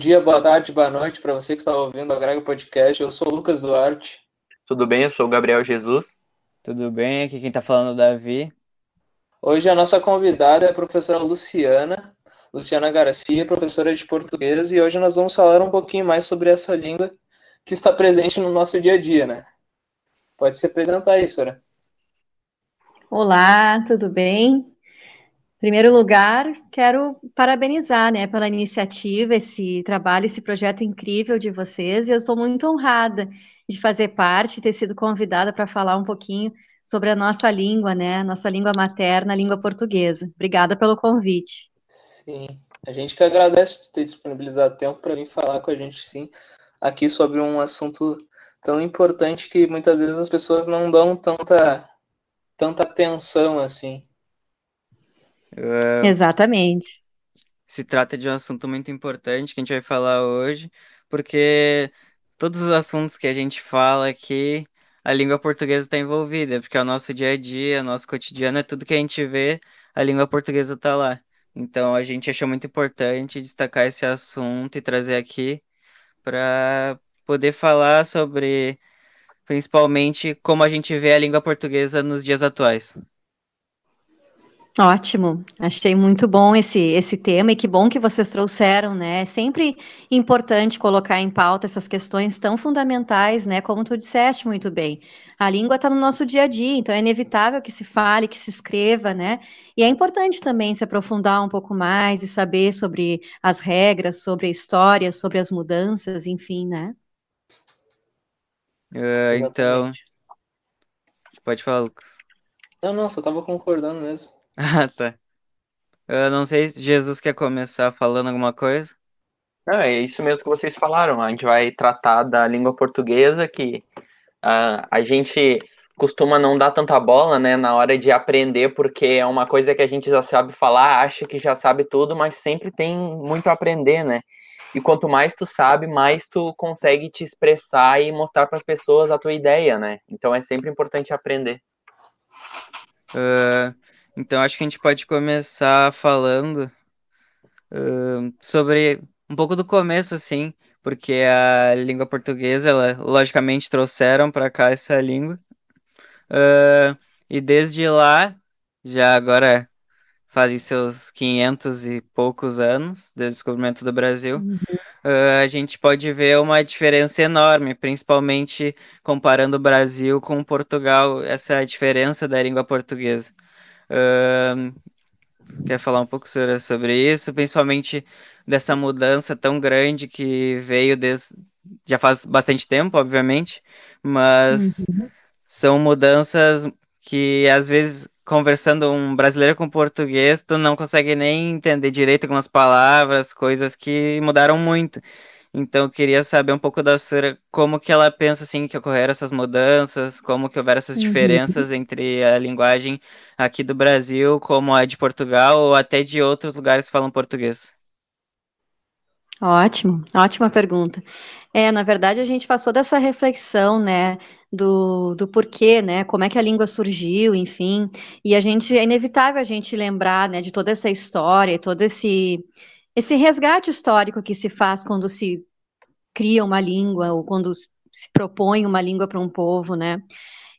dia, boa tarde, boa noite para você que está ouvindo a Grega Podcast. Eu sou o Lucas Duarte. Tudo bem? Eu sou o Gabriel Jesus. Tudo bem? Aqui quem está falando é o Davi. Hoje a nossa convidada é a professora Luciana, Luciana Garcia, professora de português, e hoje nós vamos falar um pouquinho mais sobre essa língua que está presente no nosso dia a dia, né? Pode se apresentar aí, senhora. Olá, tudo bem? Primeiro lugar, quero parabenizar, né, pela iniciativa, esse trabalho, esse projeto incrível de vocês, e eu estou muito honrada de fazer parte, ter sido convidada para falar um pouquinho sobre a nossa língua, né, nossa língua materna, a língua portuguesa. Obrigada pelo convite. Sim, a gente que agradece ter disponibilizado tempo para vir falar com a gente, sim, aqui sobre um assunto tão importante que muitas vezes as pessoas não dão tanta, tanta atenção assim. Uh, Exatamente. Se trata de um assunto muito importante que a gente vai falar hoje, porque todos os assuntos que a gente fala aqui, a língua portuguesa está envolvida, porque é o nosso dia a dia, nosso cotidiano, é tudo que a gente vê, a língua portuguesa está lá. Então a gente achou muito importante destacar esse assunto e trazer aqui para poder falar sobre principalmente como a gente vê a língua portuguesa nos dias atuais. Ótimo, achei muito bom esse, esse tema e que bom que vocês trouxeram, né? É sempre importante colocar em pauta essas questões tão fundamentais, né? Como tu disseste muito bem. A língua está no nosso dia a dia, então é inevitável que se fale, que se escreva, né? E é importante também se aprofundar um pouco mais e saber sobre as regras, sobre a história, sobre as mudanças, enfim, né? Uh, então, pode falar, Lucas. Não, não, só tava concordando mesmo. Ah, tá. Eu não sei se Jesus quer começar falando alguma coisa. Não, é isso mesmo que vocês falaram. A gente vai tratar da língua portuguesa, que uh, a gente costuma não dar tanta bola, né, na hora de aprender, porque é uma coisa que a gente já sabe falar, acha que já sabe tudo, mas sempre tem muito a aprender, né? E quanto mais tu sabe, mais tu consegue te expressar e mostrar para as pessoas a tua ideia, né? Então é sempre importante aprender. Uh, então, acho que a gente pode começar falando uh, sobre um pouco do começo, assim, porque a língua portuguesa, ela, logicamente, trouxeram para cá essa língua. Uh, e desde lá, já agora fazem seus 500 e poucos anos, desde o descobrimento do Brasil, uhum. uh, a gente pode ver uma diferença enorme, principalmente comparando o Brasil com Portugal, essa diferença da língua portuguesa. Uh, quer falar um pouco sobre, sobre isso, principalmente dessa mudança tão grande que veio desde, já faz bastante tempo, obviamente, mas uhum. são mudanças que às vezes conversando um brasileiro com português, tu não consegue nem entender direito algumas palavras, coisas que mudaram muito. Então, eu queria saber um pouco da senhora como que ela pensa assim que ocorreram essas mudanças, como que houveram essas uhum. diferenças entre a linguagem aqui do Brasil, como a de Portugal ou até de outros lugares que falam português. Ótimo, ótima pergunta. É, na verdade, a gente passou dessa reflexão, né, do, do porquê, né, como é que a língua surgiu, enfim, e a gente, é inevitável a gente lembrar, né, de toda essa história, todo esse, esse resgate histórico que se faz quando se cria uma língua ou quando se propõe uma língua para um povo, né?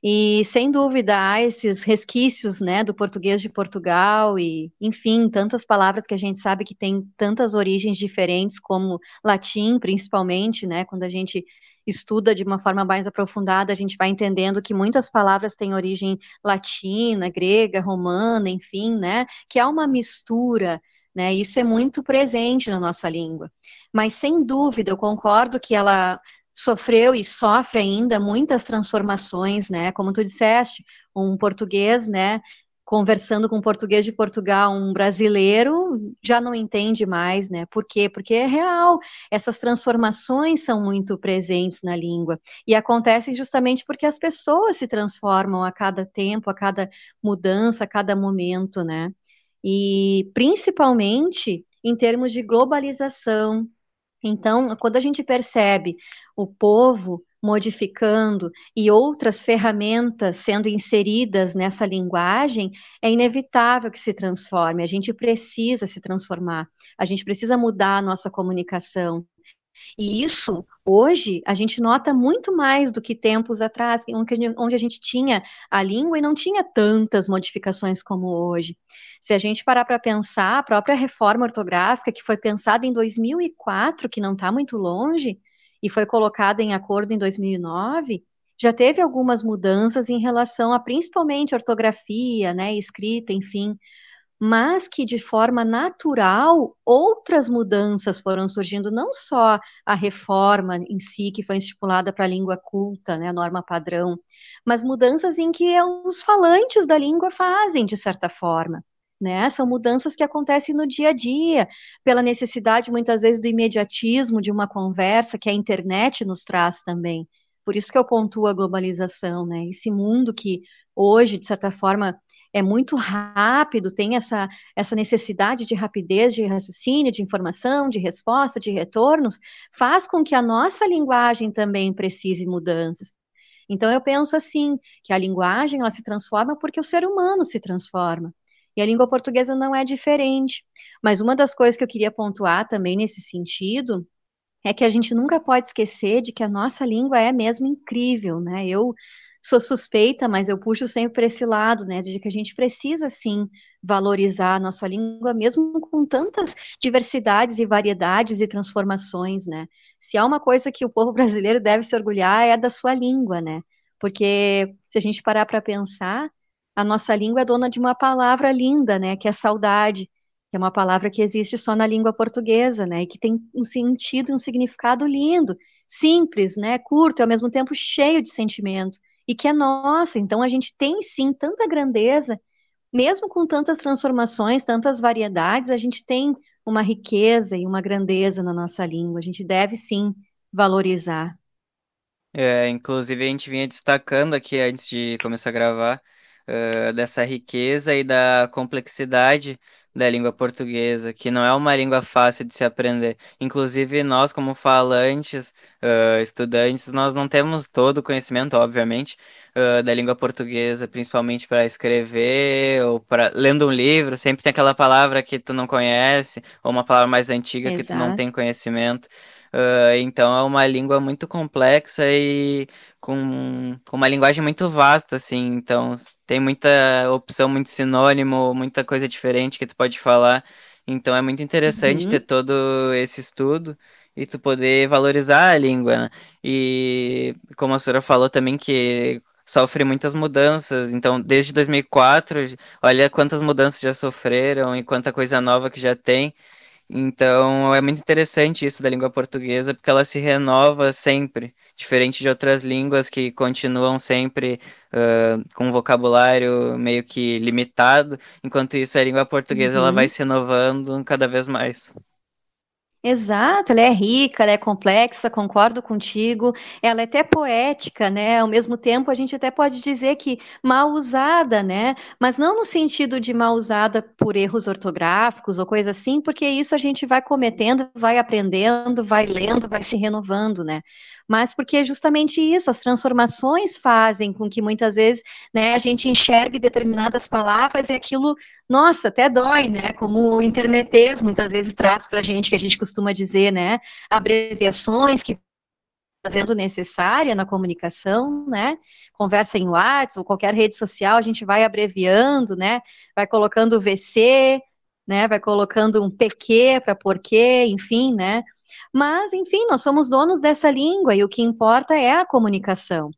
E sem dúvida há esses resquícios, né, do português de Portugal e, enfim, tantas palavras que a gente sabe que tem tantas origens diferentes, como latim, principalmente, né, quando a gente estuda de uma forma mais aprofundada, a gente vai entendendo que muitas palavras têm origem latina, grega, romana, enfim, né, que há uma mistura né? Isso é muito presente na nossa língua. Mas sem dúvida, eu concordo que ela sofreu e sofre ainda muitas transformações, né? Como tu disseste, um português, né? Conversando com um português de Portugal, um brasileiro já não entende mais, né? Por quê? Porque é real. Essas transformações são muito presentes na língua e acontecem justamente porque as pessoas se transformam a cada tempo, a cada mudança, a cada momento, né? E principalmente em termos de globalização. Então, quando a gente percebe o povo modificando e outras ferramentas sendo inseridas nessa linguagem, é inevitável que se transforme. A gente precisa se transformar, a gente precisa mudar a nossa comunicação. E isso, hoje, a gente nota muito mais do que tempos atrás, onde a gente tinha a língua e não tinha tantas modificações como hoje. Se a gente parar para pensar, a própria reforma ortográfica, que foi pensada em 2004, que não está muito longe, e foi colocada em acordo em 2009, já teve algumas mudanças em relação a principalmente ortografia, né, escrita, enfim, mas que de forma natural outras mudanças foram surgindo, não só a reforma em si, que foi estipulada para a língua culta, né, a norma padrão, mas mudanças em que os falantes da língua fazem, de certa forma. Né? São mudanças que acontecem no dia a dia, pela necessidade, muitas vezes, do imediatismo de uma conversa que a internet nos traz também. Por isso que eu pontuo a globalização, né? Esse mundo que hoje, de certa forma, é muito rápido, tem essa, essa necessidade de rapidez de raciocínio, de informação, de resposta, de retornos, faz com que a nossa linguagem também precise mudanças. Então eu penso assim, que a linguagem ela se transforma porque o ser humano se transforma. E a língua portuguesa não é diferente. Mas uma das coisas que eu queria pontuar também nesse sentido é que a gente nunca pode esquecer de que a nossa língua é mesmo incrível, né? Eu sou suspeita, mas eu puxo sempre para esse lado, né, de que a gente precisa sim valorizar a nossa língua, mesmo com tantas diversidades e variedades e transformações, né? Se há uma coisa que o povo brasileiro deve se orgulhar é da sua língua, né? Porque se a gente parar para pensar, a nossa língua é dona de uma palavra linda, né, que é saudade, que é uma palavra que existe só na língua portuguesa, né, e que tem um sentido e um significado lindo, simples, né, curto e ao mesmo tempo cheio de sentimento e que é nossa. Então a gente tem sim tanta grandeza, mesmo com tantas transformações, tantas variedades, a gente tem uma riqueza e uma grandeza na nossa língua. A gente deve sim valorizar. É, inclusive a gente vinha destacando aqui antes de começar a gravar uh, dessa riqueza e da complexidade da língua portuguesa, que não é uma língua fácil de se aprender. Inclusive, nós, como falantes, uh, estudantes, nós não temos todo o conhecimento, obviamente, uh, da língua portuguesa, principalmente para escrever ou para lendo um livro, sempre tem aquela palavra que tu não conhece, ou uma palavra mais antiga Exato. que tu não tem conhecimento. Uh, então é uma língua muito complexa e com, com uma linguagem muito vasta, assim. Então tem muita opção, muito sinônimo, muita coisa diferente que tu pode falar. Então é muito interessante uhum. ter todo esse estudo e tu poder valorizar a língua. Né? E como a senhora falou também que sofre muitas mudanças. Então, desde 2004, olha quantas mudanças já sofreram e quanta coisa nova que já tem. Então é muito interessante isso da língua portuguesa, porque ela se renova sempre, diferente de outras línguas que continuam sempre uh, com um vocabulário meio que limitado, enquanto isso a língua portuguesa uhum. ela vai se renovando cada vez mais. Exato, ela é rica, ela é complexa, concordo contigo. Ela é até poética, né? Ao mesmo tempo, a gente até pode dizer que mal usada, né? Mas não no sentido de mal usada por erros ortográficos ou coisa assim, porque isso a gente vai cometendo, vai aprendendo, vai lendo, vai se renovando, né? Mas porque é justamente isso, as transformações fazem com que muitas vezes né, a gente enxergue determinadas palavras e aquilo, nossa, até dói, né? Como o internetês muitas vezes traz para a gente, que a gente costuma dizer, né? Abreviações que fazendo necessária na comunicação, né? Conversa em WhatsApp ou qualquer rede social, a gente vai abreviando, né? Vai colocando VC, né? Vai colocando um PQ para porquê, enfim, né? Mas, enfim, nós somos donos dessa língua e o que importa é a comunicação.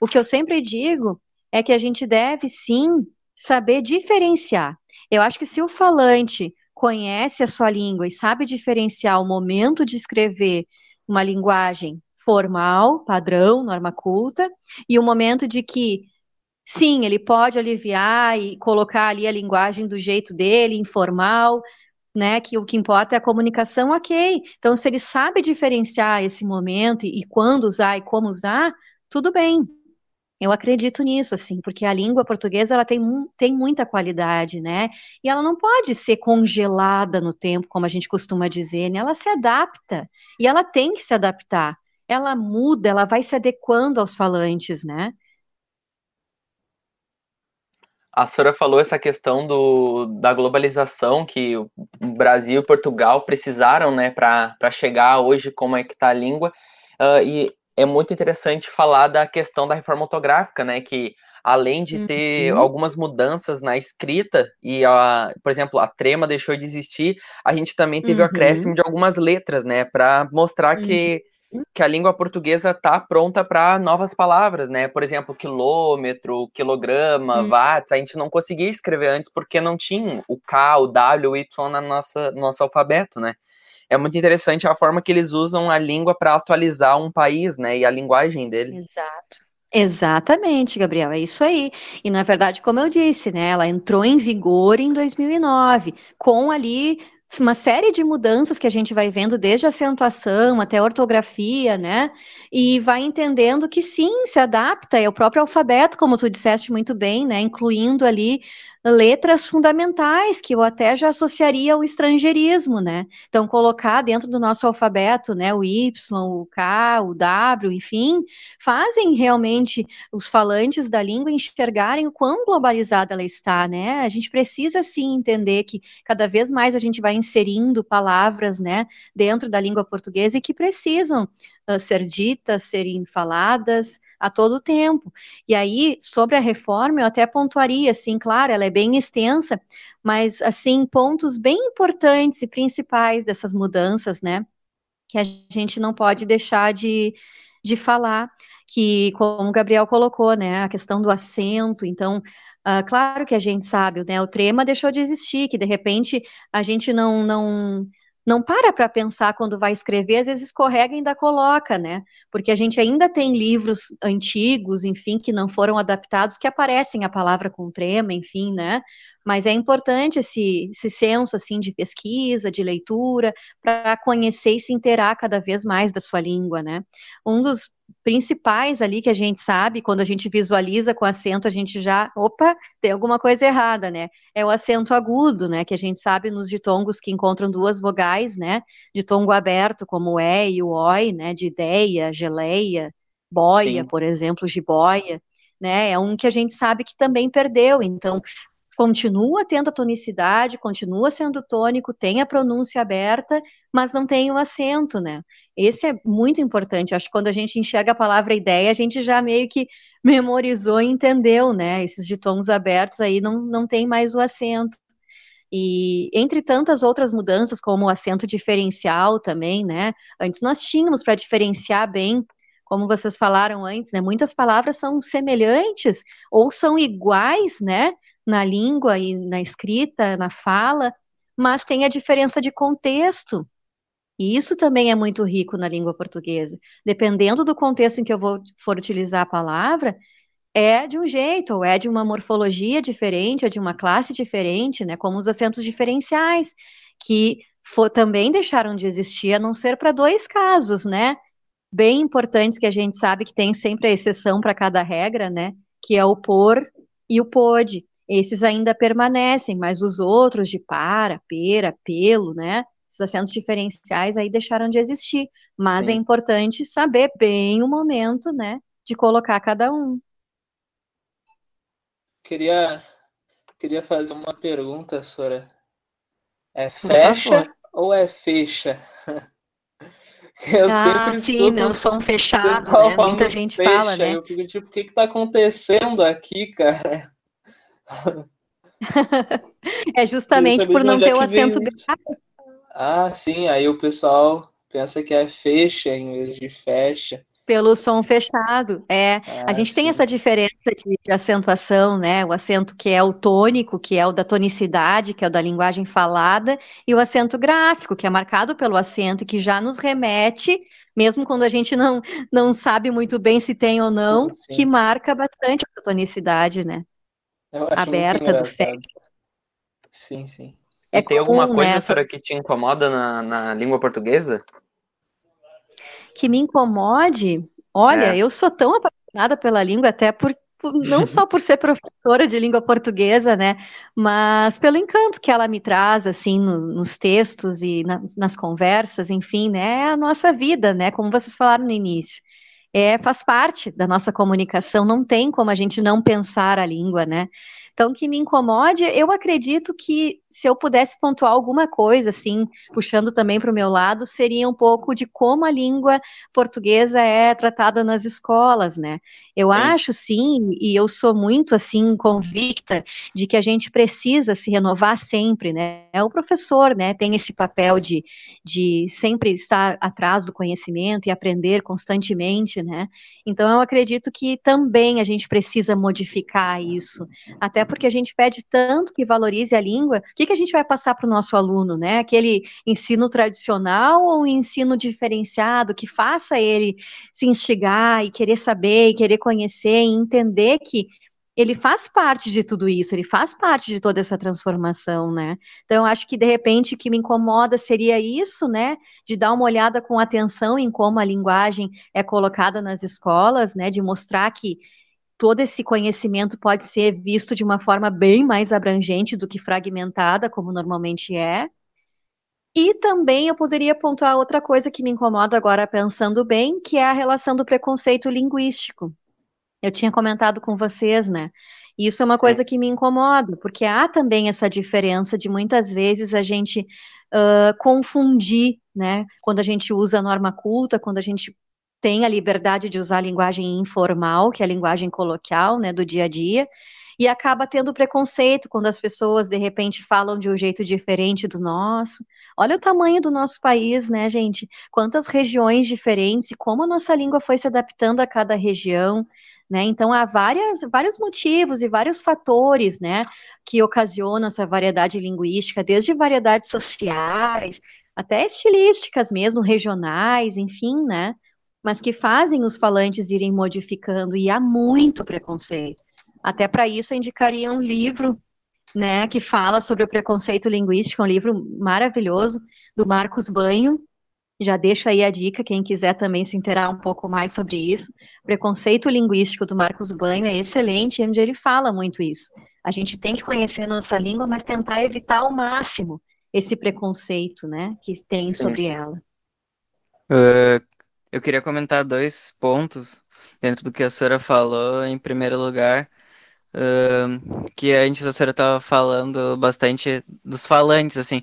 O que eu sempre digo é que a gente deve sim saber diferenciar. Eu acho que se o falante conhece a sua língua e sabe diferenciar o momento de escrever uma linguagem formal, padrão, norma culta, e o momento de que sim, ele pode aliviar e colocar ali a linguagem do jeito dele, informal, né, que o que importa é a comunicação, ok. Então, se ele sabe diferenciar esse momento e, e quando usar e como usar, tudo bem. Eu acredito nisso, assim, porque a língua portuguesa ela tem, tem muita qualidade, né? E ela não pode ser congelada no tempo, como a gente costuma dizer, né? Ela se adapta e ela tem que se adaptar. ela muda, ela vai se adequando aos falantes, né? A senhora falou essa questão do, da globalização que o Brasil e Portugal precisaram, né, para chegar hoje como é que está a língua. Uh, e é muito interessante falar da questão da reforma ortográfica, né, que além de ter uhum. algumas mudanças na escrita, e, a, por exemplo, a trema deixou de existir, a gente também teve uhum. o acréscimo de algumas letras, né, para mostrar uhum. que que a língua portuguesa está pronta para novas palavras, né? Por exemplo, quilômetro, quilograma, hum. watts, a gente não conseguia escrever antes porque não tinha o K, o W, o Y na nossa nosso alfabeto, né? É muito interessante a forma que eles usam a língua para atualizar um país, né? E a linguagem dele. Exato. Exatamente, Gabriel, é isso aí. E na verdade, como eu disse, né, ela entrou em vigor em 2009, com ali uma série de mudanças que a gente vai vendo desde acentuação até ortografia, né? E vai entendendo que sim, se adapta, é o próprio alfabeto, como tu disseste muito bem, né? Incluindo ali letras fundamentais que eu até já associaria ao estrangeirismo, né? Então, colocar dentro do nosso alfabeto, né, o Y, o K, o W, enfim, fazem realmente os falantes da língua enxergarem o quão globalizada ela está, né? A gente precisa sim entender que cada vez mais a gente vai inserindo palavras, né, dentro da língua portuguesa e que precisam uh, ser ditas, serem faladas, a todo tempo. E aí, sobre a reforma, eu até pontuaria, assim, claro, ela é bem extensa, mas, assim, pontos bem importantes e principais dessas mudanças, né, que a gente não pode deixar de, de falar, que, como o Gabriel colocou, né, a questão do acento, então, Uh, claro que a gente sabe, né? O trema deixou de existir, que de repente a gente não não não para para pensar quando vai escrever, às vezes escorrega e ainda coloca, né? Porque a gente ainda tem livros antigos, enfim, que não foram adaptados, que aparecem a palavra com trema, enfim, né? Mas é importante esse, esse senso, assim, de pesquisa, de leitura, para conhecer e se interar cada vez mais da sua língua, né? Um dos principais ali que a gente sabe, quando a gente visualiza com acento, a gente já, opa, tem alguma coisa errada, né? É o acento agudo, né? Que a gente sabe nos ditongos que encontram duas vogais, né? Ditongo aberto, como o E e o OI, né? De ideia, geleia, boia, Sim. por exemplo, jiboia, né? É um que a gente sabe que também perdeu. Então, continua tendo a tonicidade, continua sendo tônico, tem a pronúncia aberta, mas não tem o acento, né? Esse é muito importante. Acho que quando a gente enxerga a palavra ideia, a gente já meio que memorizou e entendeu, né? Esses ditongos abertos aí não, não tem mais o acento. E entre tantas outras mudanças, como o acento diferencial também, né? Antes nós tínhamos para diferenciar bem, como vocês falaram antes, né? Muitas palavras são semelhantes ou são iguais, né? Na língua e na escrita, na fala, mas tem a diferença de contexto. E isso também é muito rico na língua portuguesa. Dependendo do contexto em que eu vou, for utilizar a palavra, é de um jeito, ou é de uma morfologia diferente, é de uma classe diferente, né? Como os acentos diferenciais, que for, também deixaram de existir, a não ser para dois casos, né? Bem importantes que a gente sabe que tem sempre a exceção para cada regra, né? Que é o por e o pode. Esses ainda permanecem, mas os outros de para, pera, pelo, né? Esses acentos diferenciais aí deixaram de existir. Mas Sim. é importante saber bem o momento, né? De colocar cada um. Queria, queria fazer uma pergunta, Sora. É fecha ou é fecha? Eu ah, sim, não som fechado, né? Muita gente fecha, fala, né? Eu fico tipo, o que que tá acontecendo aqui, cara? é justamente por não ter o acento grave. Ah, sim, aí o pessoal pensa que é fecha em vez de fecha. Pelo som fechado, é. Ah, a gente sim. tem essa diferença de, de, acentuação, né? O acento que é o tônico, que é o da tonicidade, que é o da linguagem falada, e o acento gráfico, que é marcado pelo acento, que já nos remete, mesmo quando a gente não, não sabe muito bem se tem ou não, sim, sim. que marca bastante a tonicidade, né? Aberta do fé. Sim, sim. É e tem alguma coisa, nessa... Né, que te incomoda na, na língua portuguesa? Que me incomode? Olha, é. eu sou tão apaixonada pela língua, até por, não só por ser professora de língua portuguesa, né, mas pelo encanto que ela me traz, assim, no, nos textos e na, nas conversas, enfim, né, é a nossa vida, né, como vocês falaram no início. É, faz parte da nossa comunicação, não tem como a gente não pensar a língua, né? Então, que me incomode, eu acredito que se eu pudesse pontuar alguma coisa, assim, puxando também para o meu lado, seria um pouco de como a língua portuguesa é tratada nas escolas, né? Eu sim. acho, sim, e eu sou muito, assim, convicta de que a gente precisa se renovar sempre, né? É o professor, né, tem esse papel de, de sempre estar atrás do conhecimento e aprender constantemente, né? Então, eu acredito que também a gente precisa modificar isso, até porque a gente pede tanto que valorize a língua, que, que a gente vai passar para o nosso aluno, né? Aquele ensino tradicional ou ensino diferenciado que faça ele se instigar e querer saber e querer conhecer e entender que ele faz parte de tudo isso, ele faz parte de toda essa transformação, né? Então, acho que de repente o que me incomoda seria isso, né? De dar uma olhada com atenção em como a linguagem é colocada nas escolas, né? De mostrar que todo esse conhecimento pode ser visto de uma forma bem mais abrangente do que fragmentada, como normalmente é. E também eu poderia pontuar outra coisa que me incomoda agora pensando bem, que é a relação do preconceito linguístico. Eu tinha comentado com vocês, né? Isso é uma Sim. coisa que me incomoda, porque há também essa diferença de muitas vezes a gente uh, confundir, né? Quando a gente usa a norma culta, quando a gente tem a liberdade de usar a linguagem informal, que é a linguagem coloquial, né, do dia a dia, e acaba tendo preconceito quando as pessoas de repente falam de um jeito diferente do nosso. Olha o tamanho do nosso país, né, gente? Quantas regiões diferentes e como a nossa língua foi se adaptando a cada região. Né? Então há várias, vários motivos e vários fatores, né, que ocasionam essa variedade linguística, desde variedades sociais até estilísticas mesmo, regionais, enfim, né? Mas que fazem os falantes irem modificando, e há muito preconceito. Até para isso eu indicaria um livro né, que fala sobre o preconceito linguístico, um livro maravilhoso do Marcos Banho. Já deixo aí a dica, quem quiser também se interar um pouco mais sobre isso. Preconceito linguístico do Marcos Banho é excelente, onde ele fala muito isso. A gente tem que conhecer nossa língua, mas tentar evitar ao máximo esse preconceito, né, que tem Sim. sobre ela. Uh, eu queria comentar dois pontos dentro do que a senhora falou. Em primeiro lugar, uh, que antes a senhora estava falando bastante dos falantes, assim.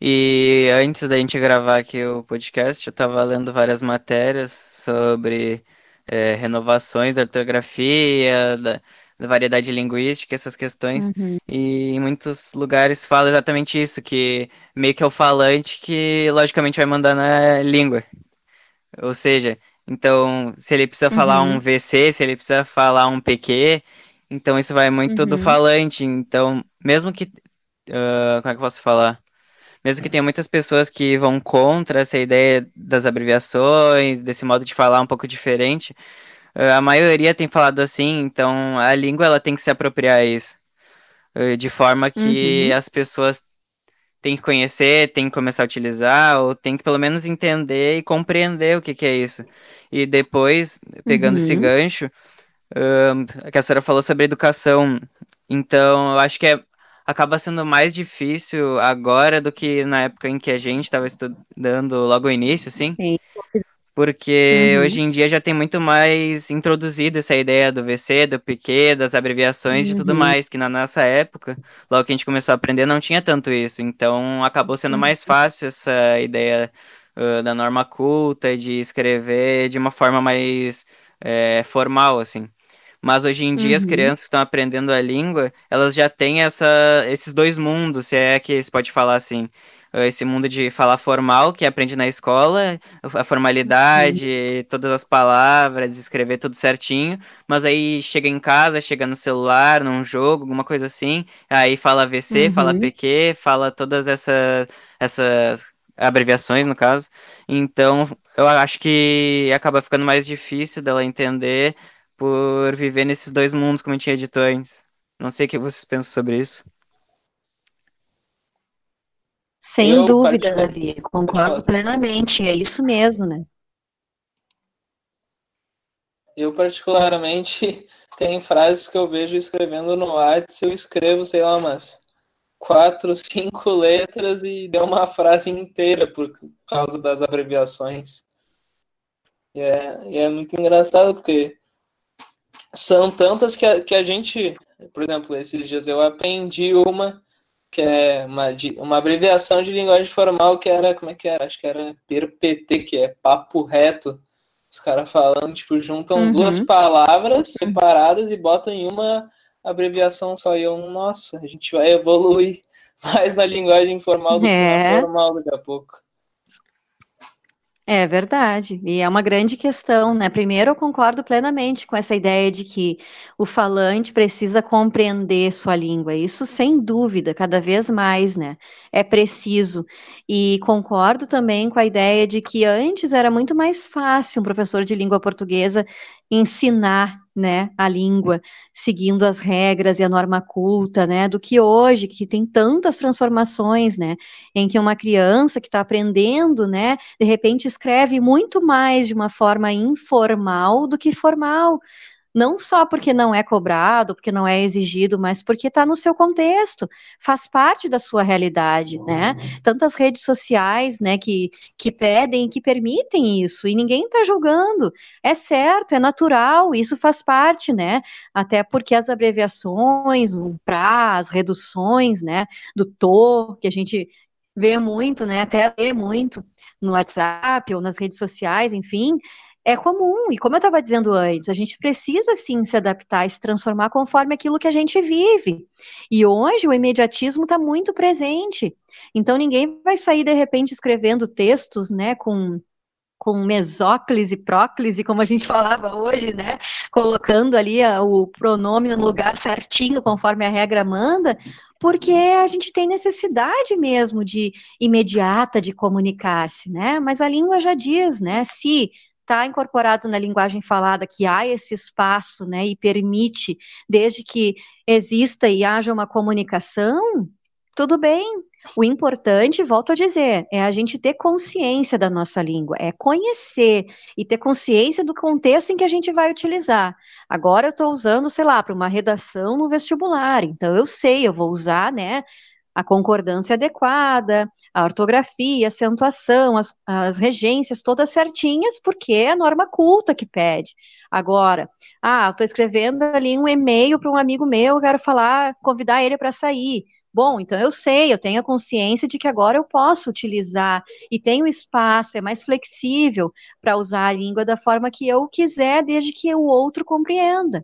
E antes da gente gravar aqui o podcast, eu estava lendo várias matérias sobre é, renovações da ortografia, da, da, variedade linguística, essas questões. Uhum. E em muitos lugares fala exatamente isso, que meio que é o falante que logicamente vai mandar na língua. Ou seja, então, se ele precisa falar um VC, uhum. se ele precisa falar um PQ, então isso vai muito do uhum. falante. Então, mesmo que. Uh, como é que eu posso falar? Mesmo que tenha muitas pessoas que vão contra essa ideia das abreviações, desse modo de falar um pouco diferente, uh, a maioria tem falado assim, então a língua ela tem que se apropriar isso. Uh, de forma que Uhum. as pessoas tem que conhecer, tem que começar a utilizar, ou tem que pelo menos entender e compreender o que, que é isso. E depois, pegando uhum. esse gancho, um, que a senhora falou sobre educação, então eu acho que é, acaba sendo mais difícil agora do que na época em que a gente estava estudando logo no início, sim? Sim, porque uhum. hoje em dia já tem muito mais introduzido essa ideia do VC, do PQ, das abreviações e uhum. tudo mais, que na nossa época, logo que a gente começou a aprender, não tinha tanto isso. Então acabou sendo uhum. mais fácil essa ideia uh, da norma culta, de escrever de uma forma mais é, formal, assim. Mas hoje em dia as uhum. crianças que estão aprendendo a língua, elas já têm essa, esses dois mundos, se é que se pode falar assim esse mundo de falar formal que aprende na escola, a formalidade, uhum. todas as palavras, escrever tudo certinho, mas aí chega em casa, chega no celular, num jogo, alguma coisa assim, aí fala VC, uhum. fala PQ, fala todas essas, essas abreviações, no caso. Então, eu acho que acaba ficando mais difícil dela entender por viver nesses dois mundos, como gente tinha dito antes. Não sei o que vocês pensam sobre isso. Sem eu, dúvida, Davi, concordo plenamente, é isso mesmo, né? Eu, particularmente, tem frases que eu vejo escrevendo no WhatsApp, eu escrevo, sei lá, umas quatro, cinco letras e deu uma frase inteira por causa das abreviações. E é, e é muito engraçado, porque são tantas que a, que a gente, por exemplo, esses dias eu aprendi uma que é uma, uma abreviação de linguagem formal que era, como é que era? Acho que era PRPT, que é papo reto. Os caras falando, tipo, juntam uhum. duas palavras separadas e botam em uma abreviação só. E eu, nossa, a gente vai evoluir mais na linguagem formal do é. que na é. formal daqui a pouco. É verdade, e é uma grande questão, né? Primeiro, eu concordo plenamente com essa ideia de que o falante precisa compreender sua língua, isso sem dúvida, cada vez mais, né? É preciso. E concordo também com a ideia de que antes era muito mais fácil um professor de língua portuguesa ensinar né, a língua, seguindo as regras e a norma culta, né, do que hoje, que tem tantas transformações, né, em que uma criança que está aprendendo, né, de repente escreve muito mais de uma forma informal do que formal, não só porque não é cobrado, porque não é exigido, mas porque está no seu contexto, faz parte da sua realidade, né? Tantas redes sociais, né, que, que pedem, que permitem isso, e ninguém está julgando. É certo, é natural, isso faz parte, né? Até porque as abreviações, o pra, as reduções, né, do to, que a gente vê muito, né, até lê muito no WhatsApp ou nas redes sociais, enfim, é comum. E como eu estava dizendo antes, a gente precisa sim se adaptar e se transformar conforme aquilo que a gente vive. E hoje o imediatismo está muito presente. Então ninguém vai sair de repente escrevendo textos, né, com com mesóclise, próclise, como a gente falava hoje, né? Colocando ali a, o pronome no lugar certinho, conforme a regra manda, porque a gente tem necessidade mesmo de imediata de comunicar-se, né? Mas a língua já diz, né? Se está incorporado na linguagem falada que há esse espaço, né, e permite, desde que exista e haja uma comunicação, tudo bem. O importante, volto a dizer, é a gente ter consciência da nossa língua, é conhecer e ter consciência do contexto em que a gente vai utilizar. Agora eu estou usando, sei lá, para uma redação no vestibular, então eu sei, eu vou usar, né, a concordância adequada, a ortografia, a acentuação, as, as regências todas certinhas, porque é a norma culta que pede. Agora, ah, estou escrevendo ali um e-mail para um amigo meu, quero falar, convidar ele para sair. Bom, então eu sei, eu tenho a consciência de que agora eu posso utilizar e tenho espaço, é mais flexível para usar a língua da forma que eu quiser, desde que o outro compreenda.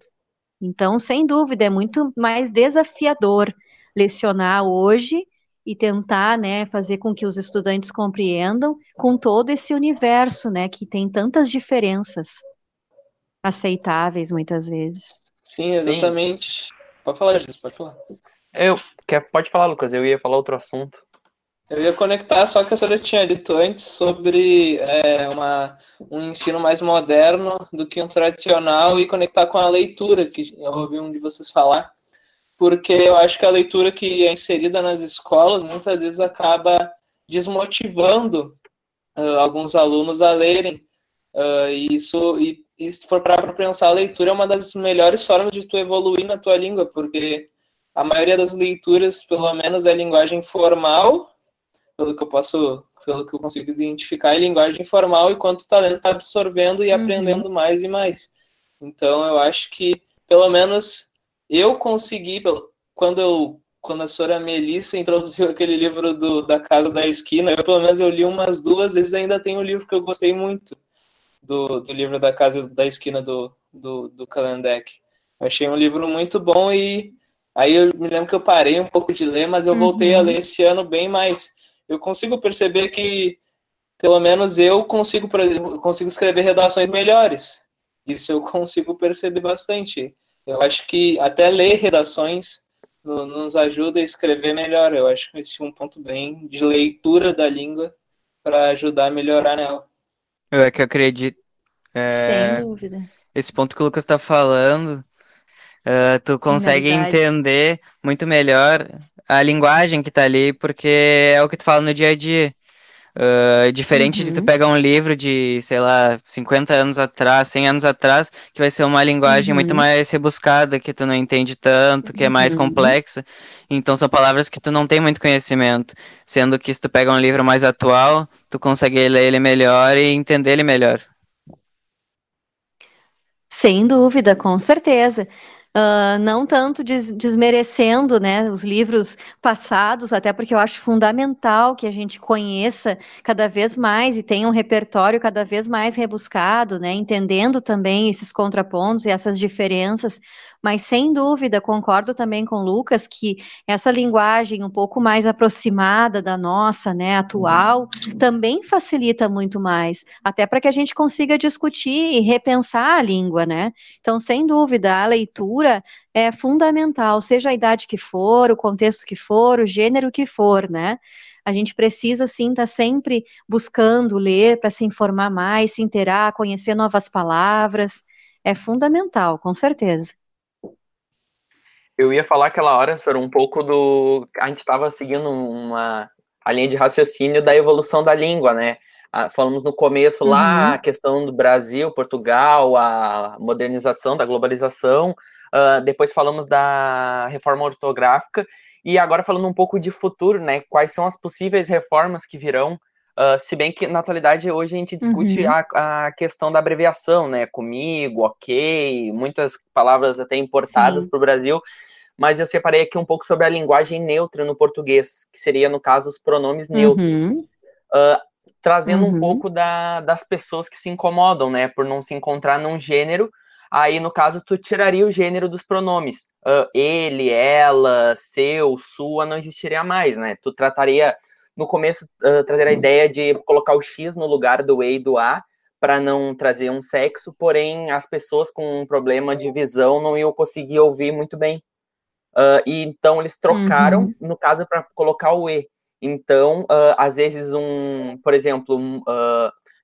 Então, sem dúvida, é muito mais desafiador lecionar hoje e tentar, né, fazer com que os estudantes compreendam com todo esse universo, né, que tem tantas diferenças aceitáveis muitas vezes. Sim, exatamente. Sim. Pode falar, Jesus, pode falar. Eu, quer, pode falar, Lucas, eu ia falar outro assunto. Eu ia conectar só que a senhora tinha dito antes sobre é, uma, um ensino mais moderno do que um tradicional e conectar com a leitura, que eu ouvi um de vocês falar porque eu acho que a leitura que é inserida nas escolas muitas vezes acaba desmotivando uh, alguns alunos a lerem. Uh, e isso, e, e se for para pensar, a leitura é uma das melhores formas de tu evoluir na tua língua, porque a maioria das leituras, pelo menos, é linguagem formal, pelo que eu posso, pelo que eu consigo identificar, é linguagem formal, enquanto o talento está absorvendo e uhum. aprendendo mais e mais. Então, eu acho que, pelo menos, eu consegui, quando eu quando a senhora Melissa introduziu aquele livro do, da Casa da Esquina, eu pelo menos eu li umas duas vezes ainda tem um livro que eu gostei muito do, do livro da Casa da Esquina do, do, do Kalandek. Achei um livro muito bom e aí eu me lembro que eu parei um pouco de ler, mas eu voltei uhum. a ler esse ano bem mais. Eu consigo perceber que pelo menos eu consigo, por exemplo, consigo escrever redações melhores. Isso eu consigo perceber bastante. Eu acho que até ler redações no, nos ajuda a escrever melhor. Eu acho que esse é um ponto bem de leitura da língua para ajudar a melhorar nela. Eu é que acredito. É, Sem dúvida. Esse ponto que o Lucas está falando, uh, tu consegue entender muito melhor a linguagem que está ali, porque é o que tu fala no dia a dia. Uh, diferente uhum. de tu uhum. pegar um livro de, sei lá, 50 anos atrás, 100 anos atrás, que vai ser uma linguagem uhum. muito mais rebuscada, que tu não entende tanto, que é mais uhum. complexa. Então são palavras que tu não tem muito conhecimento. Sendo que se tu pega um livro mais atual, tu consegue ler ele melhor e entender ele melhor. Sem dúvida, com certeza. Uh, não tanto des desmerecendo né, os livros passados, até porque eu acho fundamental que a gente conheça cada vez mais e tenha um repertório cada vez mais rebuscado, né, entendendo também esses contrapontos e essas diferenças, mas sem dúvida concordo também com o Lucas que essa linguagem um pouco mais aproximada da nossa, né, atual, também facilita muito mais, até para que a gente consiga discutir e repensar a língua, né? Então, sem dúvida, a leitura é fundamental, seja a idade que for, o contexto que for, o gênero que for, né? A gente precisa, sim, estar tá sempre buscando ler para se informar mais, se interar, conhecer novas palavras. É fundamental, com certeza. Eu ia falar aquela hora, Sora, um pouco do. A gente estava seguindo uma a linha de raciocínio da evolução da língua, né? Falamos no começo lá uhum. a questão do Brasil, Portugal, a modernização, da globalização. Uh, depois falamos da reforma ortográfica. E agora falando um pouco de futuro, né? Quais são as possíveis reformas que virão Uh, se bem que na atualidade hoje a gente discute uhum. a, a, questão da abreviação, né? Comigo, ok, muitas palavras até importadas para o Brasil, mas eu separei aqui um pouco sobre a linguagem neutra no português, que seria, no caso, os pronomes neutros. Uhum. Uh, trazendo uhum. um pouco da, das pessoas que se incomodam, né? Por não se encontrar num gênero. Aí, no caso, tu tiraria o gênero dos pronomes. Uh, ele, ela, seu, sua, não existiria mais, né? Tu trataria no começo uh, trazer a ideia de colocar o X no lugar do E e do A para não trazer um sexo, porém as pessoas com um problema de visão não iam conseguir ouvir muito bem. Uh, e então eles trocaram, uhum. no caso, para colocar o E. Então, uh, às vezes, um, por exemplo, um,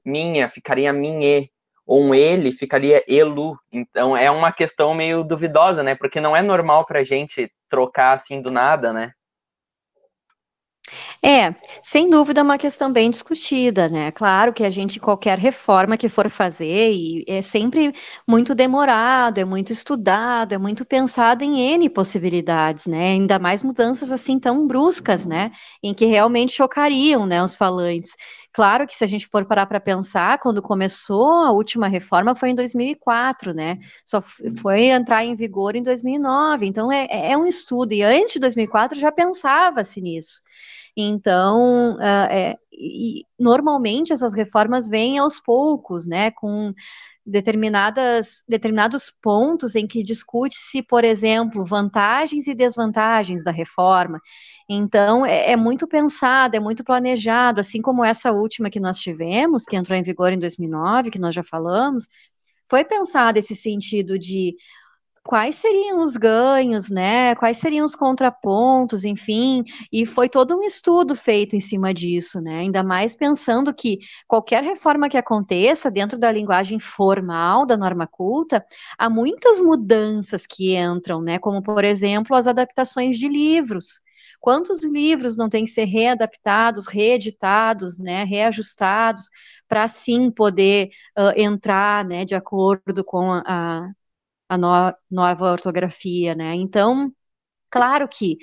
minha ficaria minhe, ou um ele ficaria elu. Então é uma questão meio duvidosa, né? Porque não é normal para gente trocar assim do nada, né? É, sem dúvida é uma questão bem discutida, né? Claro que a gente, qualquer reforma que for fazer, e é sempre muito demorado, é muito estudado, é muito pensado em N possibilidades, né? Ainda mais mudanças assim tão bruscas, né? Em que realmente chocariam, né, os falantes. Claro que se a gente for parar para pensar, quando começou a última reforma foi em 2004, né? Só foi entrar em vigor em 2009. Então é, é um estudo. E antes de 2004 já pensava-se nisso. Então, uh, é, e, normalmente essas reformas vêm aos poucos, né, com determinadas, determinados pontos em que discute-se, por exemplo, vantagens e desvantagens da reforma. Então, é, é, muito pensado, é muito planejado, assim como essa última que nós tivemos, que entrou em vigor em 2009, que nós já falamos, foi pensado esse sentido de quais seriam os ganhos, né? Quais seriam os contrapontos, enfim, e foi todo um estudo feito em cima disso, né? Ainda mais pensando que qualquer reforma que aconteça dentro da linguagem formal da norma culta, há muitas mudanças que entram, né? Como por exemplo, as adaptações de livros. Quantos livros não têm que ser readaptados, reeditados, né, reajustados, para sim poder uh, entrar, né, de acordo com a, a no, nova ortografia, né? Então, claro que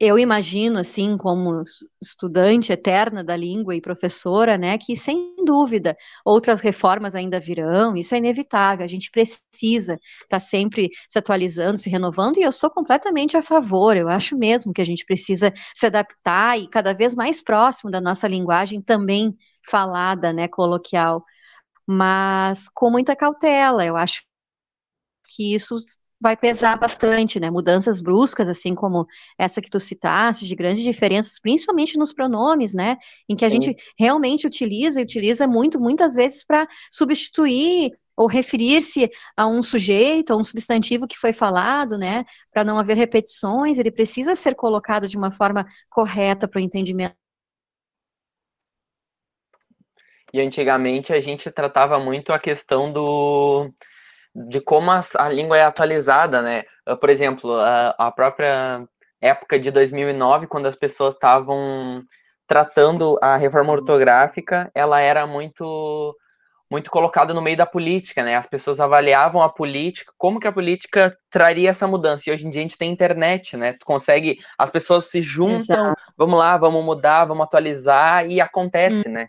eu imagino, assim, como estudante eterna da língua e professora, né, que sem dúvida outras reformas ainda virão, isso é inevitável, a gente precisa estar tá sempre se atualizando, se renovando, e eu sou completamente a favor, eu acho mesmo que a gente precisa se adaptar e cada vez mais próximo da nossa linguagem também falada, né, coloquial, mas com muita cautela, eu acho que isso vai pesar bastante, né? Mudanças bruscas, assim como essa que tu citaste, de grandes diferenças, principalmente nos pronomes, né? Em que a gente realmente utiliza e utiliza muito, muitas vezes para substituir ou referir-se a um sujeito, a um substantivo que foi falado, né? Para não haver repetições, ele precisa ser colocado de uma forma correta para o entendimento. E antigamente a gente tratava muito a questão do de como a, a, língua é atualizada, né? Ah, por exemplo, a, a própria época de 2009, quando as pessoas estavam tratando a reforma ortográfica, ela era muito muito colocada no meio da política, né? As pessoas avaliavam a política, como que a política traria essa mudança. E hoje em dia a gente tem internet, né? Tu consegue, as pessoas se juntam, Exato. vamos lá, vamos mudar, vamos atualizar e acontece, hum. né?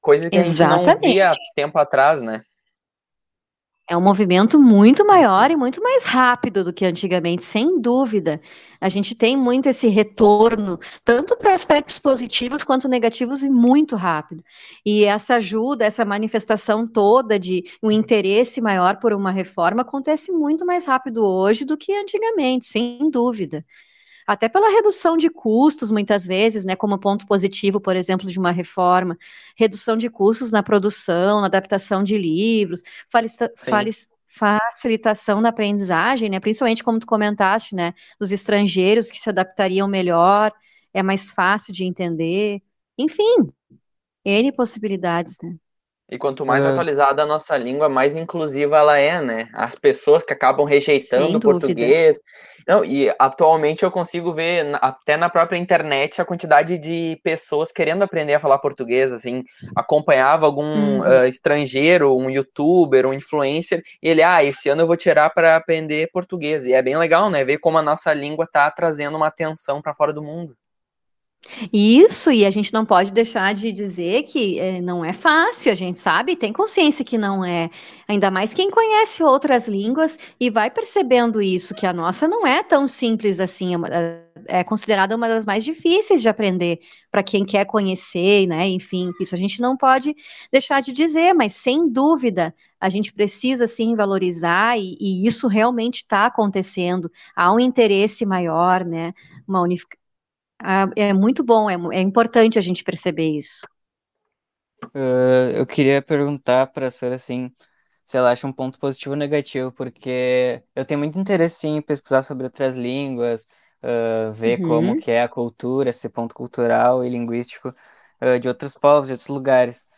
Coisa que Exatamente. a gente não via tempo atrás, né? É um movimento muito maior e muito mais rápido do que antigamente, sem dúvida. A gente tem muito esse retorno, tanto para aspectos positivos quanto negativos, e muito rápido. E essa ajuda, essa manifestação toda de um interesse maior por uma reforma acontece muito mais rápido hoje do que antigamente, sem dúvida até pela redução de custos, muitas vezes, né, como ponto positivo, por exemplo, de uma reforma, redução de custos na produção, na adaptação de livros, facilitação da aprendizagem, né, principalmente como tu comentaste, né, dos estrangeiros que se adaptariam melhor, é mais fácil de entender, enfim, N possibilidades, né. E quanto mais é. atualizada a nossa língua, mais inclusiva ela é, né? As pessoas que acabam rejeitando o português. Não, e atualmente eu consigo ver, até na própria internet, a quantidade de pessoas querendo aprender a falar português, assim, acompanhava algum uhum. uh, estrangeiro, um youtuber, um influencer, e ele, ah, esse ano eu vou tirar para aprender português. E é bem legal, né? Ver como a nossa língua tá trazendo uma atenção para fora do mundo. Isso, e a gente não pode deixar de dizer que é, não é fácil, a gente sabe, tem consciência que não é. Ainda mais quem conhece outras línguas e vai percebendo isso, que a nossa não é tão simples assim, é, uma, é considerada uma das mais difíceis de aprender para quem quer conhecer, né? Enfim, isso a gente não pode deixar de dizer, mas sem dúvida a gente precisa sim valorizar e, e isso realmente está acontecendo. Há um interesse maior, né? Uma unificação é muito bom, é, é importante a gente perceber isso. Uh, eu queria perguntar para a senhora assim, se ela acha um ponto positivo ou negativo, porque eu tenho muito interesse em pesquisar sobre outras línguas, uh, ver uhum. como que é a cultura, esse ponto cultural e linguístico uh, de outros povos, de outros lugares.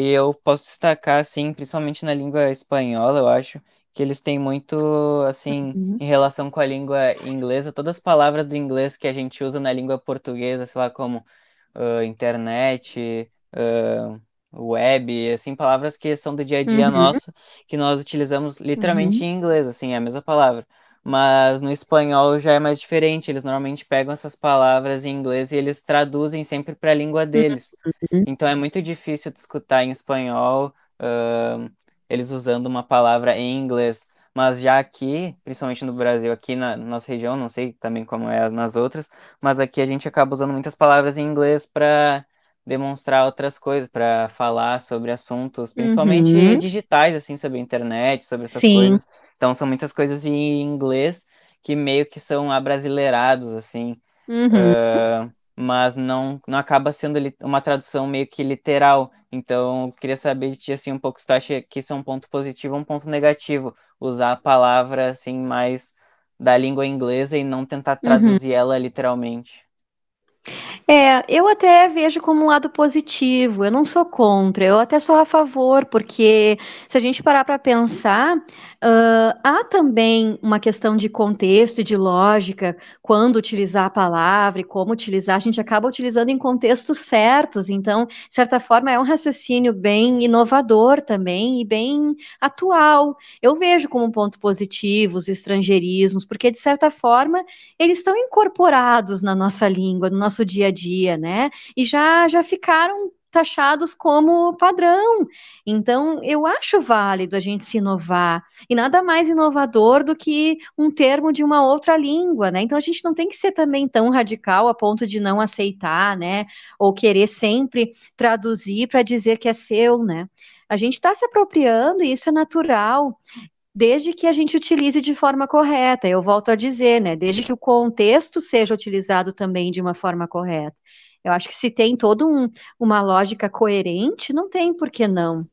e eu posso destacar, assim, principalmente na língua espanhola, eu acho, que eles têm muito, assim, uhum. em relação com a língua inglesa, todas as palavras do inglês que a gente usa na língua portuguesa, sei lá, como uh, internet, uh, web, assim, palavras que são do dia a dia uhum. nosso, que nós utilizamos literalmente uhum. em inglês, assim, é a mesma palavra. Mas no espanhol já é mais diferente, eles normalmente pegam essas palavras em inglês e eles traduzem sempre para a língua deles. Uhum. Então é muito difícil de escutar em espanhol. Uh, eles usando uma palavra em inglês. Mas já aqui, principalmente no Brasil, aqui na nossa região, não sei também como é nas outras, mas aqui a gente acaba usando muitas palavras em inglês para demonstrar outras coisas, para falar sobre assuntos, principalmente uhum. digitais, assim, sobre a internet, sobre essas Sim. coisas. Então são muitas coisas em inglês que meio que são abrasileirados, assim. Uhum. Uh, mas não, não acaba sendo uma tradução meio que literal. Então, eu queria saber de ti, assim, um pouco se tu acha que isso é um ponto positivo ou um ponto negativo, usar a palavra, assim, mais da língua inglesa e não tentar uhum. traduzir uhum. ela literalmente. É, eu até vejo como um lado positivo, eu não sou contra, eu até sou a favor, porque se a gente parar para pensar, Uh, há também uma questão de contexto e de lógica quando utilizar a palavra e como utilizar, a gente acaba utilizando em contextos certos, então, de certa forma, é um raciocínio bem inovador também e bem atual. Eu vejo como um ponto positivo os estrangeirismos, porque, de certa forma, eles estão incorporados na nossa língua, no nosso dia a dia, né? E já, já ficaram taxados como padrão. Então, eu acho válido a gente se inovar. E nada mais inovador do que um termo de uma outra língua, né? Então, a gente não tem que ser também tão radical a ponto de não aceitar, né? Ou querer sempre traduzir para dizer que é seu, né? A gente está se apropriando e isso é natural desde que a gente utilize de forma correta. Eu volto a dizer, né? Desde que o contexto seja utilizado também de uma forma correta. Eu acho que se tem toda um, uma lógica coerente, não tem por que não.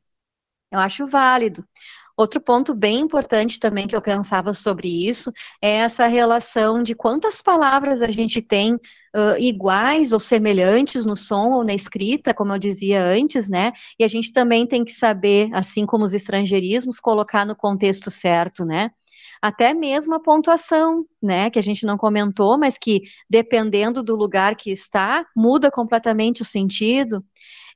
Eu acho válido. Outro ponto bem importante também que eu pensava sobre isso é essa relação de quantas palavras a gente tem uh, iguais ou semelhantes no som ou na escrita, como eu dizia antes, né? E a gente também tem que saber, assim como os estrangeirismos, colocar no contexto certo, né? Até mesmo a pontuação, né, que a gente não comentou, mas que dependendo do lugar que está, muda completamente o sentido.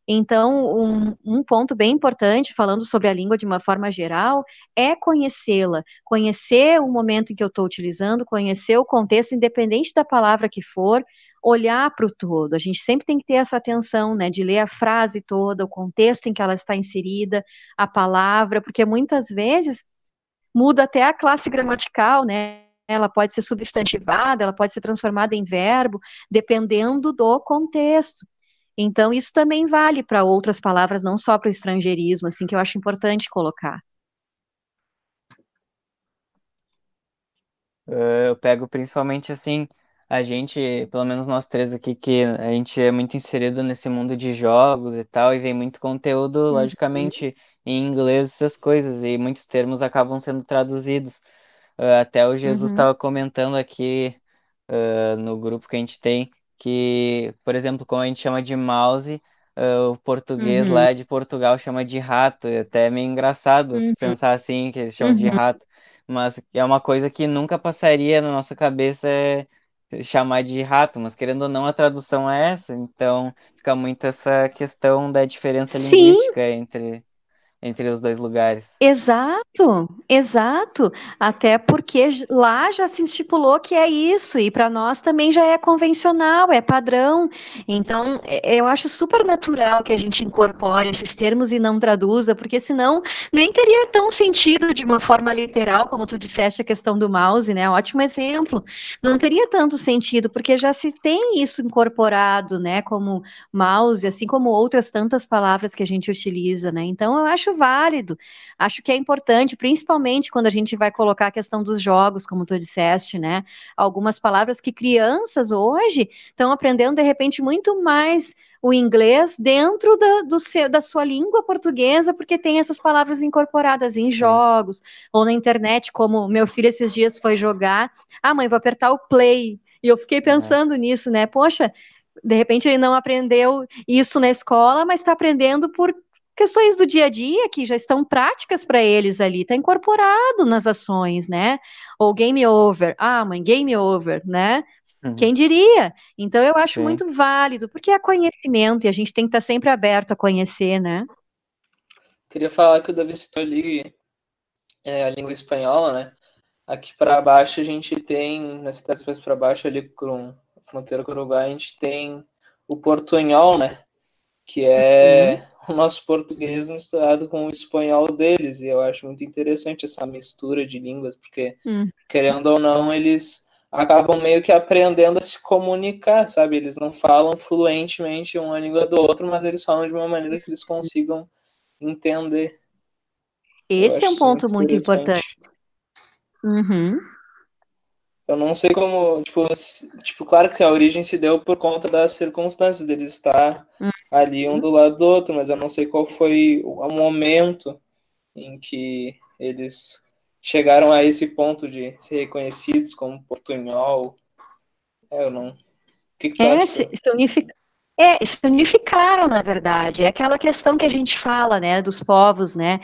Então, um, um, ponto bem importante, falando sobre a língua de uma forma geral, é conhecê-la. Conhecer o momento em que eu estou utilizando, conhecer o contexto, independente da palavra que for, olhar para o todo. A gente sempre tem que ter essa atenção, né, de ler a frase toda, o contexto em que ela está inserida, a palavra, porque muitas vezes muda até a classe gramatical, né? Ela pode ser substantivada, ela pode ser transformada em verbo, dependendo do contexto. Então, isso também vale para outras palavras, não só para o estrangeirismo, assim, que eu acho importante colocar. Eu pego principalmente assim, a gente, pelo menos nós três aqui, que a gente é muito inserido nesse mundo de jogos e tal, e vem muito conteúdo, uhum. logicamente, em inglês, essas coisas, e muitos termos acabam sendo traduzidos. Uh, até o Jesus estava uhum. comentando aqui uh, no grupo que a gente tem que, por exemplo, como a gente chama de mouse, uh, o português uhum. lá de Portugal chama de rato. É até meio engraçado uhum. pensar assim, que eles chamam uhum. de rato. Mas é uma coisa que nunca passaria na nossa cabeça é chamar de rato, mas querendo ou não, a tradução é essa. Então fica muito essa questão da diferença Sim. linguística entre entre os dois lugares. Exato, exato. Até porque lá já se estipulou que é isso, e para nós também já é convencional, é padrão. Então, eu acho super natural que a gente incorpore esses termos e não traduza, porque senão nem teria tão sentido de uma forma literal, como tu disseste a questão do mouse, né? Ótimo exemplo. Não teria tanto sentido, porque já se tem isso incorporado, né? Como mouse, assim como outras tantas palavras que a gente utiliza, né? Então, eu acho válido, acho que é importante, principalmente quando a gente vai colocar a questão dos jogos, como tu disseste, né? Algumas palavras que crianças hoje estão aprendendo de repente muito mais o inglês dentro da, do seu, da sua língua portuguesa, porque tem essas palavras incorporadas em jogos ou na internet, como meu filho esses dias foi jogar. Ah, mãe, vou apertar o play. E eu fiquei pensando é. nisso, né? Poxa, de repente ele não aprendeu isso na escola, mas está aprendendo por questões do dia a dia que já estão práticas para eles ali, está incorporado nas ações, né? Ou game over, ah, mãe, game over, né? Uhum. Quem diria? Então eu acho Sim. muito válido, porque é conhecimento e a gente tem que estar tá sempre aberto a conhecer, né? Queria falar que o Davi citou ali é, a língua espanhola, né? Aqui para baixo a gente tem, nas cidades mais para baixo ali com a fronteira com o Uruguai, a gente tem o portunhol, né? Que é uhum o nosso português misturado com o espanhol deles. E eu acho muito interessante essa mistura de línguas, porque, hum. querendo ou não, eles acabam meio que aprendendo a se comunicar, sabe? Eles não falam fluentemente uma língua do outro, mas eles falam de uma maneira que eles consigam entender. Esse é um ponto muito, muito importante. Uhum. Eu não sei como, tipo, tipo, claro que a origem se deu por conta das circunstâncias deles estar hum. Ali um do lado do outro, mas eu não sei qual foi o momento em que eles chegaram a esse ponto de ser reconhecidos como portunhol. É, eu não. O que, que é, se, se, unific... é, se unificaram, na verdade. É aquela questão que a gente fala, né, dos povos, né,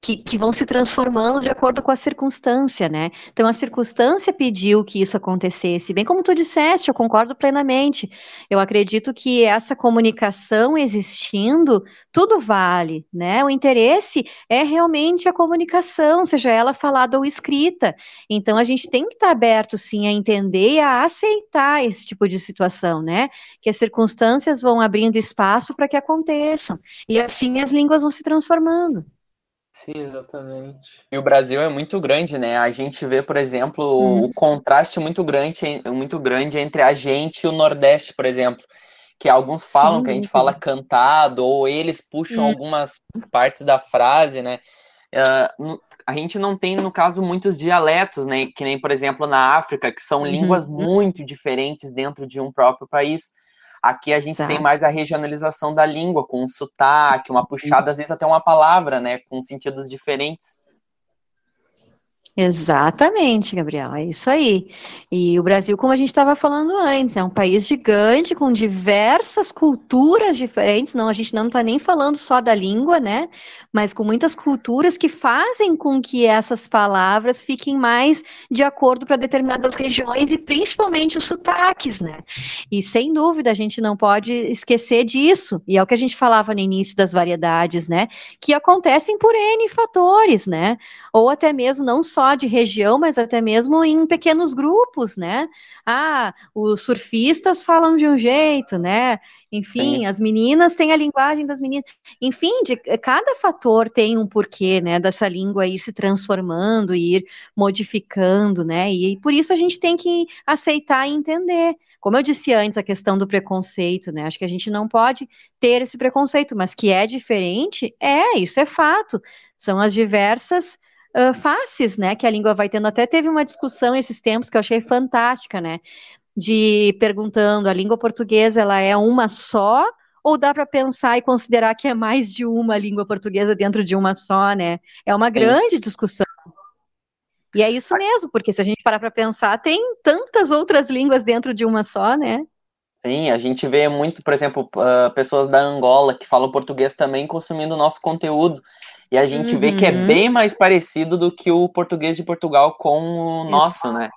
que, que, vão se transformando de acordo com a circunstância, né? Então a circunstância pediu que isso acontecesse, bem como tu disseste, eu concordo plenamente. Eu acredito que essa comunicação existindo, tudo vale, né? O interesse é realmente a comunicação, seja ela falada ou escrita. Então a gente tem que estar aberto sim a entender e a aceitar esse tipo de situação, né? Que as circunstâncias vão abrindo espaço para que aconteçam. E assim as línguas vão se transformando. Sim, exatamente. E o Brasil é muito grande, né? A gente vê, por exemplo, hum. o contraste muito grande, muito grande entre a gente e o Nordeste, por exemplo. Que alguns falam Sim. que a gente fala cantado, ou eles puxam hum. algumas partes da frase, né? Uh, a gente não tem, no caso, muitos dialetos, né? Que nem, por exemplo, na África, que são uhum. línguas muito diferentes dentro de um próprio país. Aqui a gente Exato. tem mais a regionalização da língua, com um sotaque, uma puxada, às vezes até uma palavra, né, com sentidos diferentes. Exatamente, Gabriel, é isso aí. E o Brasil, como a gente estava falando antes, é um país gigante com diversas culturas diferentes. Não, a gente não está nem falando só da língua, né? Mas com muitas culturas que fazem com que essas palavras fiquem mais de acordo para determinadas regiões e principalmente os sotaques, né? E sem dúvida a gente não pode esquecer disso. E é o que a gente falava no início das variedades, né? Que acontecem por N fatores, né? Ou até mesmo não só de região, mas até mesmo em pequenos grupos, né? Ah, os surfistas falam de um jeito, né? Enfim, Sim. as meninas têm a linguagem das meninas. Enfim, de, cada fator tem um porquê, né? Dessa língua ir se transformando, ir modificando, né? E, e por isso a gente tem que aceitar e entender. Como eu disse antes, a questão do preconceito, né? Acho que a gente não pode ter esse preconceito, mas que é diferente, é, isso é fato. São as diversas uh, faces, né, que a língua vai tendo. Até teve uma discussão esses tempos que eu achei fantástica, né, de perguntando, a língua portuguesa, ela é uma só ou dá para pensar e considerar que é mais de uma língua portuguesa dentro de uma só, né? É uma Sim. grande discussão. E é isso mesmo, porque se a gente parar para pensar, tem tantas outras línguas dentro de uma só, né? Sim, a gente vê muito, por exemplo, uh, pessoas da Angola que falam português também consumindo o nosso conteúdo. E a gente uhum. vê que é uhum. bem mais parecido do que o português de Portugal com o nosso, né?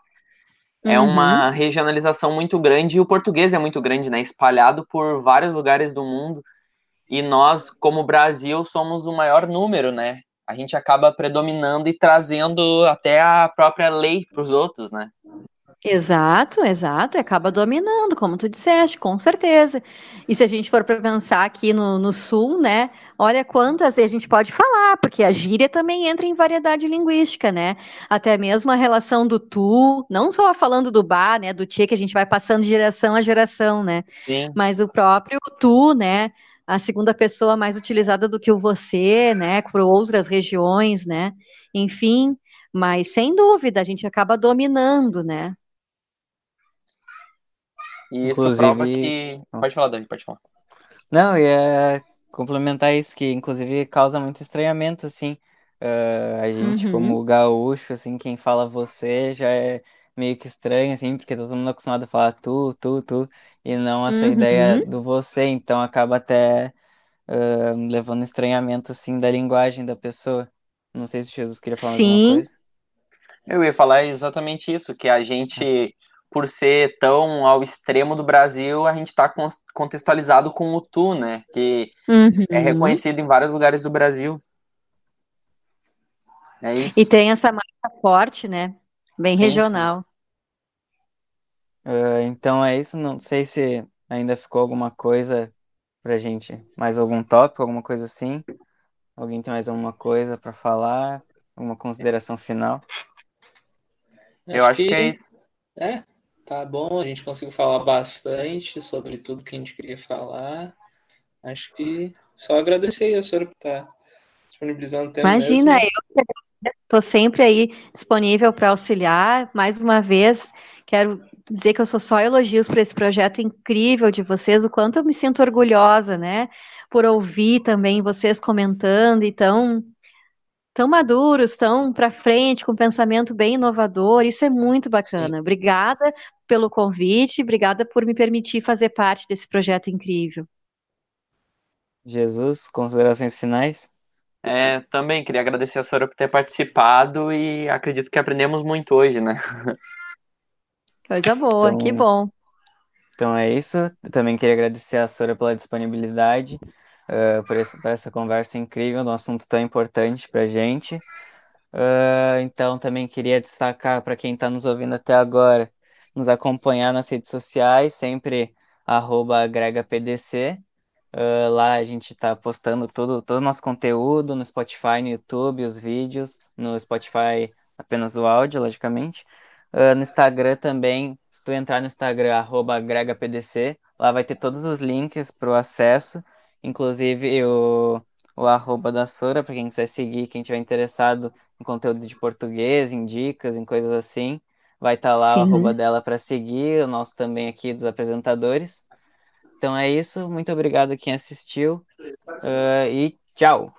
É uhum. uma regionalização muito grande e o português é muito grande, né? Espalhado por vários lugares do mundo. E nós, como Brasil, somos o maior número, né? A gente acaba predominando e trazendo até a própria lei para os outros, né? Exato, exato, e acaba dominando, como tu disseste, com certeza. E se a gente for para pensar aqui no, no sul, né? Olha quantas a gente pode falar, porque a gíria também entra em variedade linguística, né? Até mesmo a relação do tu, não só falando do bar, né? Do tia que a gente vai passando de geração a geração, né? Sim. Mas o próprio tu, né? A segunda pessoa mais utilizada do que o você, né? Por outras regiões, né? Enfim, mas sem dúvida a gente acaba dominando, né? E isso inclusive... prova que. Pode falar, Dani, pode falar. Não, ia complementar isso, que inclusive causa muito estranhamento, assim. Uh, a gente, uhum. como gaúcho, assim, quem fala você já é meio que estranho, assim, porque tá todo mundo acostumado a falar tu, tu, tu, e não essa uhum. ideia do você, então acaba até uh, levando estranhamento, assim, da linguagem da pessoa. Não sei se Jesus queria falar Sim. alguma coisa. Eu ia falar exatamente isso, que a gente por ser tão ao extremo do Brasil, a gente está contextualizado com o tu, né? Que uhum. é reconhecido em vários lugares do Brasil. É isso. E tem essa marca forte, né? Bem sim, regional. Sim. Uh, então é isso. Não sei se ainda ficou alguma coisa pra gente, mais algum tópico, alguma coisa assim. Alguém tem mais alguma coisa para falar? Alguma consideração final? Eu acho que, que é isso. É, Tá bom, a gente conseguiu falar bastante sobre tudo que a gente queria falar. Acho que só agradecer aí a senhora por estar tá disponibilizando o tempo. Imagina, mesmo. eu estou sempre aí disponível para auxiliar. Mais uma vez, quero dizer que eu sou só elogios para esse projeto incrível de vocês, o quanto eu me sinto orgulhosa, né? Por ouvir também vocês comentando, então tão maduros, tão para frente, com um pensamento bem inovador. Isso é muito bacana. Sim. Obrigada pelo convite, obrigada por me permitir fazer parte desse projeto incrível. Jesus, considerações finais? É, também queria agradecer a senhora por ter participado e acredito que aprendemos muito hoje, né? Coisa boa, então, que bom. Então é isso. Eu também queria agradecer a senhora pela disponibilidade uh, por, essa, por, essa, conversa incrível, um assunto tão importante para a gente. Uh, então, também queria destacar para quem está nos ouvindo até agora, nos acompanhar nas redes sociais, sempre agregapdc. Uh, lá a gente está postando todo, todo o nosso conteúdo no Spotify, no YouTube, os vídeos, no Spotify apenas o áudio, logicamente. Uh, no Instagram também, se tu entrar no Instagram, agregapdc, lá vai ter todos os links para o acesso Inclusive, o, o arroba da Sora, para quem quiser seguir, quem tiver interessado em conteúdo de português, em dicas, em coisas assim, vai estar tá lá Sim. o arroba dela para seguir, o nosso também aqui dos apresentadores. Então é isso, muito obrigado a quem assistiu uh, e tchau!